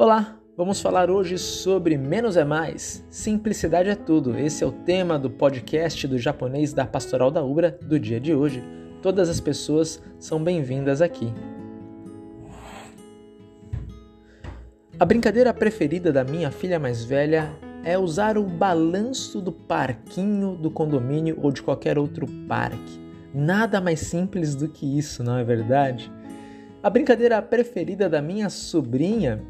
Olá, vamos falar hoje sobre menos é mais, simplicidade é tudo. Esse é o tema do podcast do japonês da Pastoral da Ubra do dia de hoje. Todas as pessoas são bem-vindas aqui. A brincadeira preferida da minha filha mais velha é usar o balanço do parquinho do condomínio ou de qualquer outro parque. Nada mais simples do que isso, não é verdade? A brincadeira preferida da minha sobrinha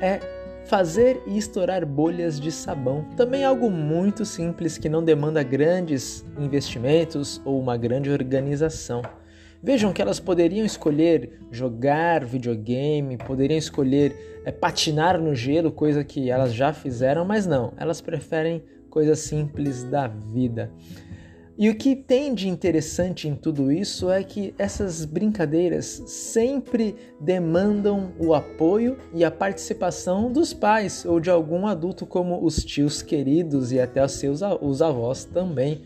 é fazer e estourar bolhas de sabão. Também algo muito simples que não demanda grandes investimentos ou uma grande organização. Vejam que elas poderiam escolher jogar videogame, poderiam escolher é, patinar no gelo, coisa que elas já fizeram, mas não, elas preferem coisas simples da vida. E o que tem de interessante em tudo isso é que essas brincadeiras sempre demandam o apoio e a participação dos pais ou de algum adulto, como os tios queridos e até os seus os avós também.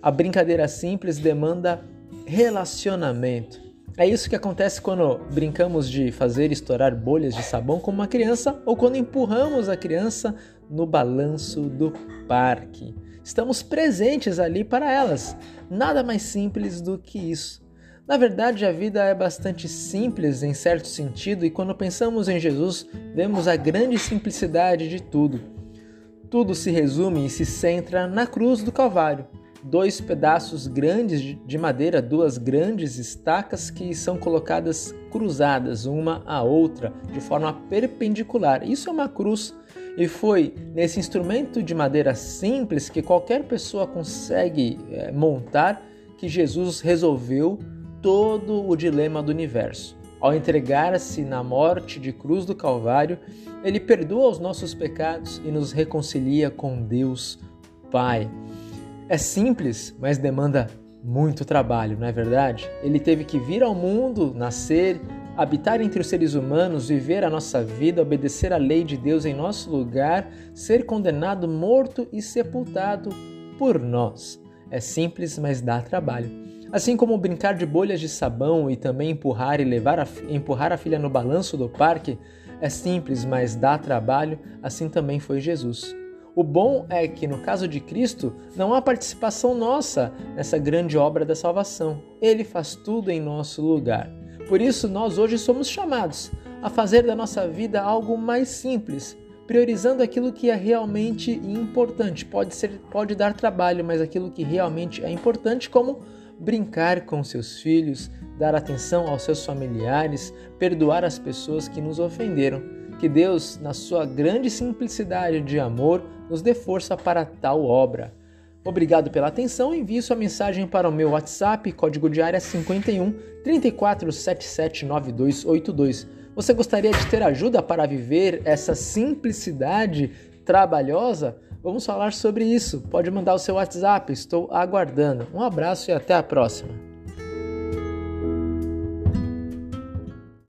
A brincadeira simples demanda relacionamento. É isso que acontece quando brincamos de fazer estourar bolhas de sabão com uma criança ou quando empurramos a criança no balanço do parque. Estamos presentes ali para elas. Nada mais simples do que isso. Na verdade, a vida é bastante simples em certo sentido, e quando pensamos em Jesus, vemos a grande simplicidade de tudo. Tudo se resume e se centra na cruz do Calvário. Dois pedaços grandes de madeira, duas grandes estacas que são colocadas cruzadas uma à outra de forma perpendicular. Isso é uma cruz e foi nesse instrumento de madeira simples que qualquer pessoa consegue é, montar que Jesus resolveu todo o dilema do universo. Ao entregar-se na morte de cruz do Calvário, ele perdoa os nossos pecados e nos reconcilia com Deus Pai. É simples, mas demanda muito trabalho, não é verdade? Ele teve que vir ao mundo, nascer, habitar entre os seres humanos, viver a nossa vida, obedecer à lei de Deus em nosso lugar, ser condenado, morto e sepultado por nós. É simples, mas dá trabalho. Assim como brincar de bolhas de sabão e também empurrar e levar a, empurrar a filha no balanço do parque é simples, mas dá trabalho, assim também foi Jesus. O bom é que, no caso de Cristo, não há participação nossa nessa grande obra da salvação. Ele faz tudo em nosso lugar. Por isso, nós hoje somos chamados a fazer da nossa vida algo mais simples, priorizando aquilo que é realmente importante. Pode ser, pode dar trabalho, mas aquilo que realmente é importante, como brincar com seus filhos, dar atenção aos seus familiares, perdoar as pessoas que nos ofenderam. Que Deus, na sua grande simplicidade de amor, nos dê força para tal obra. Obrigado pela atenção. Envie sua mensagem para o meu WhatsApp, código de área 51 34779282. Você gostaria de ter ajuda para viver essa simplicidade trabalhosa? Vamos falar sobre isso. Pode mandar o seu WhatsApp, estou aguardando. Um abraço e até a próxima.